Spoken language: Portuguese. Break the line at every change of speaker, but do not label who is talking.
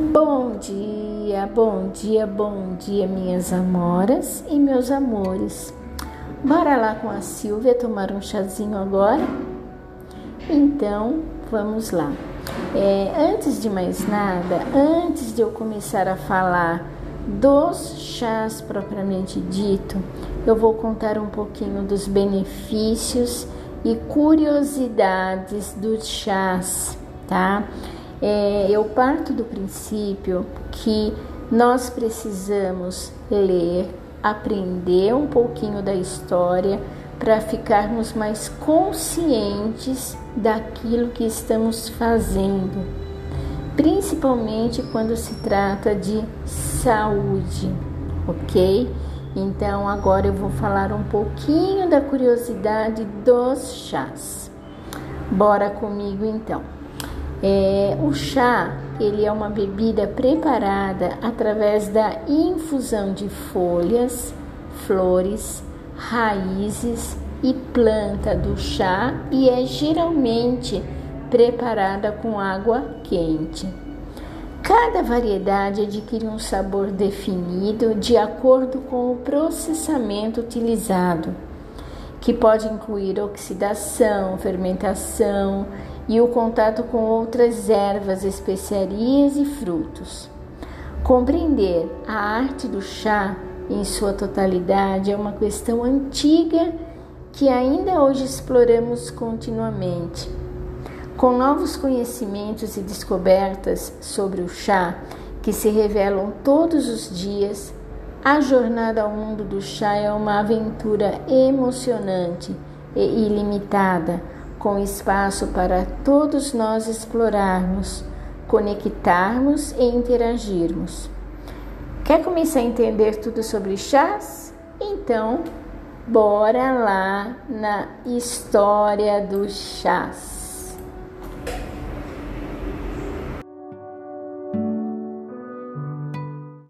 Bom dia, bom dia, bom dia, minhas amoras e meus amores. Bora lá com a Silvia tomar um chazinho agora? Então, vamos lá. É, antes de mais nada, antes de eu começar a falar dos chás propriamente dito, eu vou contar um pouquinho dos benefícios e curiosidades dos chás, tá? É, eu parto do princípio que nós precisamos ler, aprender um pouquinho da história para ficarmos mais conscientes daquilo que estamos fazendo, principalmente quando se trata de saúde, ok? Então agora eu vou falar um pouquinho da curiosidade dos chás. Bora comigo então. É, o chá ele é uma bebida preparada através da infusão de folhas, flores, raízes e planta do chá e é geralmente preparada com água quente. Cada variedade adquire um sabor definido de acordo com o processamento utilizado, que pode incluir oxidação, fermentação e o contato com outras ervas, especiarias e frutos. Compreender a arte do chá em sua totalidade é uma questão antiga que ainda hoje exploramos continuamente. Com novos conhecimentos e descobertas sobre o chá que se revelam todos os dias, a jornada ao mundo do chá é uma aventura emocionante e ilimitada com espaço para todos nós explorarmos, conectarmos e interagirmos. Quer começar a entender tudo sobre chás? Então, bora lá na história dos chás.